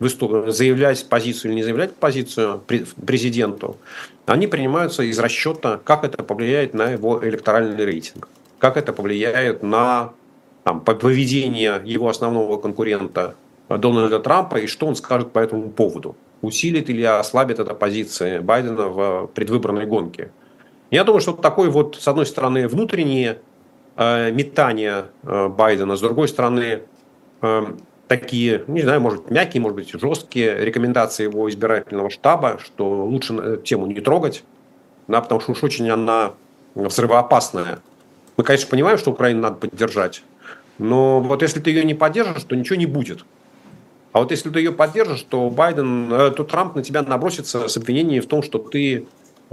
заявлять позицию или не заявлять позицию президенту, они принимаются из расчета, как это повлияет на его электоральный рейтинг, как это повлияет на там, поведение его основного конкурента Дональда Трампа и что он скажет по этому поводу. Усилит или ослабит эта позиция Байдена в предвыборной гонке. Я думаю, что такой вот, с одной стороны, внутреннее э, метание э, Байдена, с другой стороны, э, такие, не знаю, может мягкие, может быть, жесткие рекомендации его избирательного штаба, что лучше тему не трогать, да, потому что уж очень она взрывоопасная. Мы, конечно, понимаем, что Украину надо поддержать, но вот если ты ее не поддержишь, то ничего не будет. А вот если ты ее поддержишь, то Байден, э, то Трамп на тебя набросится с обвинением в том, что ты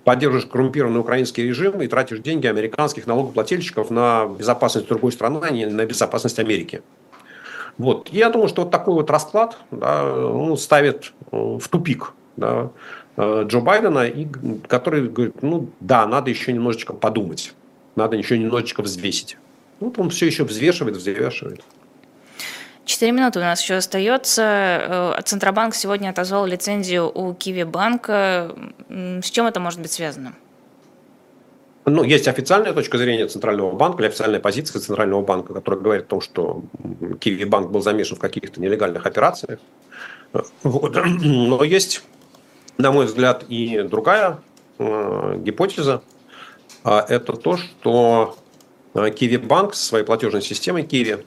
поддерживаешь коррумпированный украинский режим и тратишь деньги американских налогоплательщиков на безопасность другой страны, а не на безопасность Америки. Вот. Я думаю, что вот такой вот расклад да, он ставит э, в тупик да, э, Джо Байдена, и, который говорит, ну да, надо еще немножечко подумать, надо еще немножечко взвесить. Вот он все еще взвешивает, взвешивает. Четыре минуты у нас еще остается. Э, Центробанк сегодня отозвал лицензию у Киви банка. С чем это может быть связано? Ну, есть официальная точка зрения Центрального банка или официальная позиция Центрального банка, которая говорит о том, что Киви банк был замешан в каких-то нелегальных операциях. Вот. Но есть, на мой взгляд, и другая э, гипотеза. А это то, что э, Киви банк со своей платежной системой Киви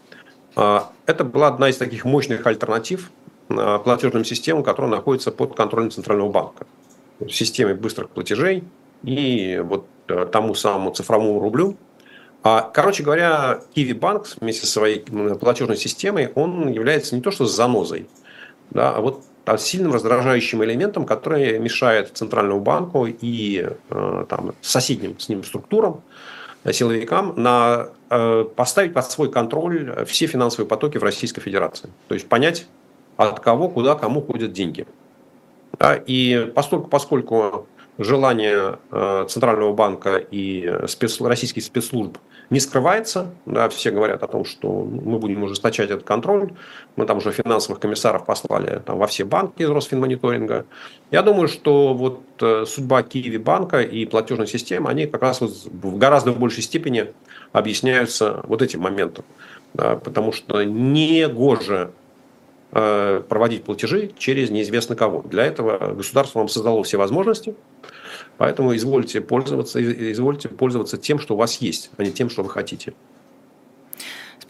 это была одна из таких мощных альтернатив э, платежным системам, которая находится под контролем Центрального банка. В системе быстрых платежей и вот Э, тому самому цифровому рублю. А, короче говоря, Kiwi Bank вместе со своей платежной системой, он является не то что занозой, да, а вот сильным раздражающим элементом, который мешает Центральному банку и э, там, соседним с ним структурам, силовикам на, поставить под свой контроль все финансовые потоки в Российской Федерации. То есть понять, от кого, куда, кому ходят деньги. Да, и поскольку, поскольку желание э, Центрального банка и спец, российских спецслужб не скрывается. Да, все говорят о том, что мы будем ужесточать этот контроль. Мы там уже финансовых комиссаров послали там, во все банки из Росфинмониторинга. Я думаю, что вот э, судьба Киеви банка и платежной системы, они как раз вот в гораздо большей степени объясняются вот этим моментом. Да, потому что не гоже э, проводить платежи через неизвестно кого. Для этого государство вам создало все возможности, Поэтому извольте пользоваться, извольте пользоваться тем, что у вас есть, а не тем, что вы хотите.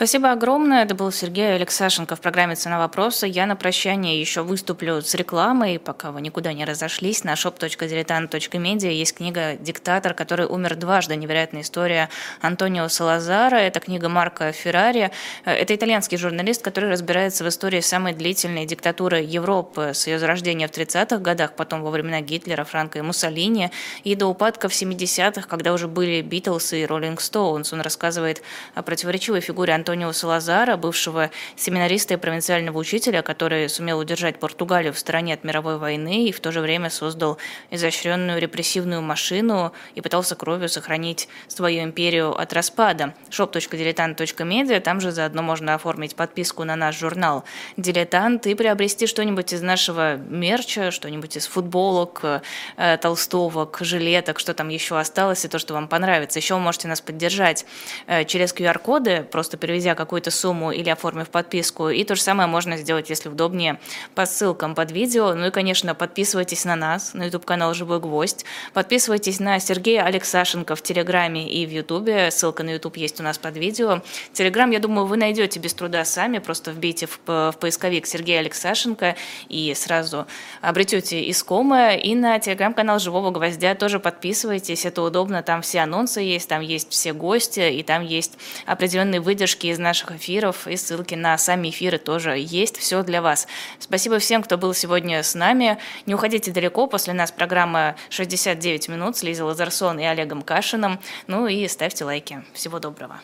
Спасибо огромное. Это был Сергей Алексашенко в программе «Цена вопроса». Я на прощание еще выступлю с рекламой, пока вы никуда не разошлись. На shop.diletant.media есть книга «Диктатор», который умер дважды. Невероятная история Антонио Салазара. Это книга Марка Феррари. Это итальянский журналист, который разбирается в истории самой длительной диктатуры Европы с ее зарождения в 30-х годах, потом во времена Гитлера, Франка и Муссолини, и до упадка в 70-х, когда уже были Битлз и Роллинг Стоунс. Он рассказывает о противоречивой фигуре Антонио Антонио Салазара, бывшего семинариста и провинциального учителя, который сумел удержать Португалию в стороне от мировой войны и в то же время создал изощренную репрессивную машину и пытался кровью сохранить свою империю от распада. shop.diletant.media, там же заодно можно оформить подписку на наш журнал «Дилетант» и приобрести что-нибудь из нашего мерча, что-нибудь из футболок, э, толстовок, жилеток, что там еще осталось и то, что вам понравится. Еще вы можете нас поддержать э, через QR-коды, просто переведите переведя какую-то сумму или оформив подписку. И то же самое можно сделать, если удобнее, по ссылкам под видео. Ну и, конечно, подписывайтесь на нас, на YouTube-канал «Живой гвоздь». Подписывайтесь на Сергея Алексашенко в Телеграме и в Ютубе. Ссылка на YouTube есть у нас под видео. Телеграм, я думаю, вы найдете без труда сами. Просто вбейте в, в поисковик Сергей Алексашенко и сразу обретете искомое. И на Телеграм-канал «Живого гвоздя» тоже подписывайтесь. Это удобно. Там все анонсы есть, там есть все гости, и там есть определенные выдержки из наших эфиров и ссылки на сами эфиры тоже есть. Все для вас. Спасибо всем, кто был сегодня с нами. Не уходите далеко. После нас программа «69 минут» с Лизой Лазарсон и Олегом Кашиным. Ну и ставьте лайки. Всего доброго.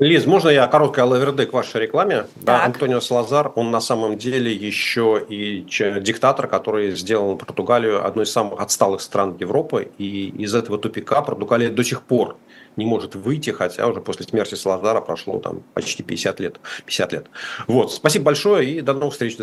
Лиз, можно я короткое лаверды к вашей рекламе? Да, Антонио Салазар, он на самом деле еще и диктатор, который сделал Португалию одной из самых отсталых стран Европы. И из этого тупика Португалия до сих пор не может выйти, хотя уже после смерти Салазара прошло там почти 50 лет. 50 лет. Вот. Спасибо большое и до новых встреч. До свидания.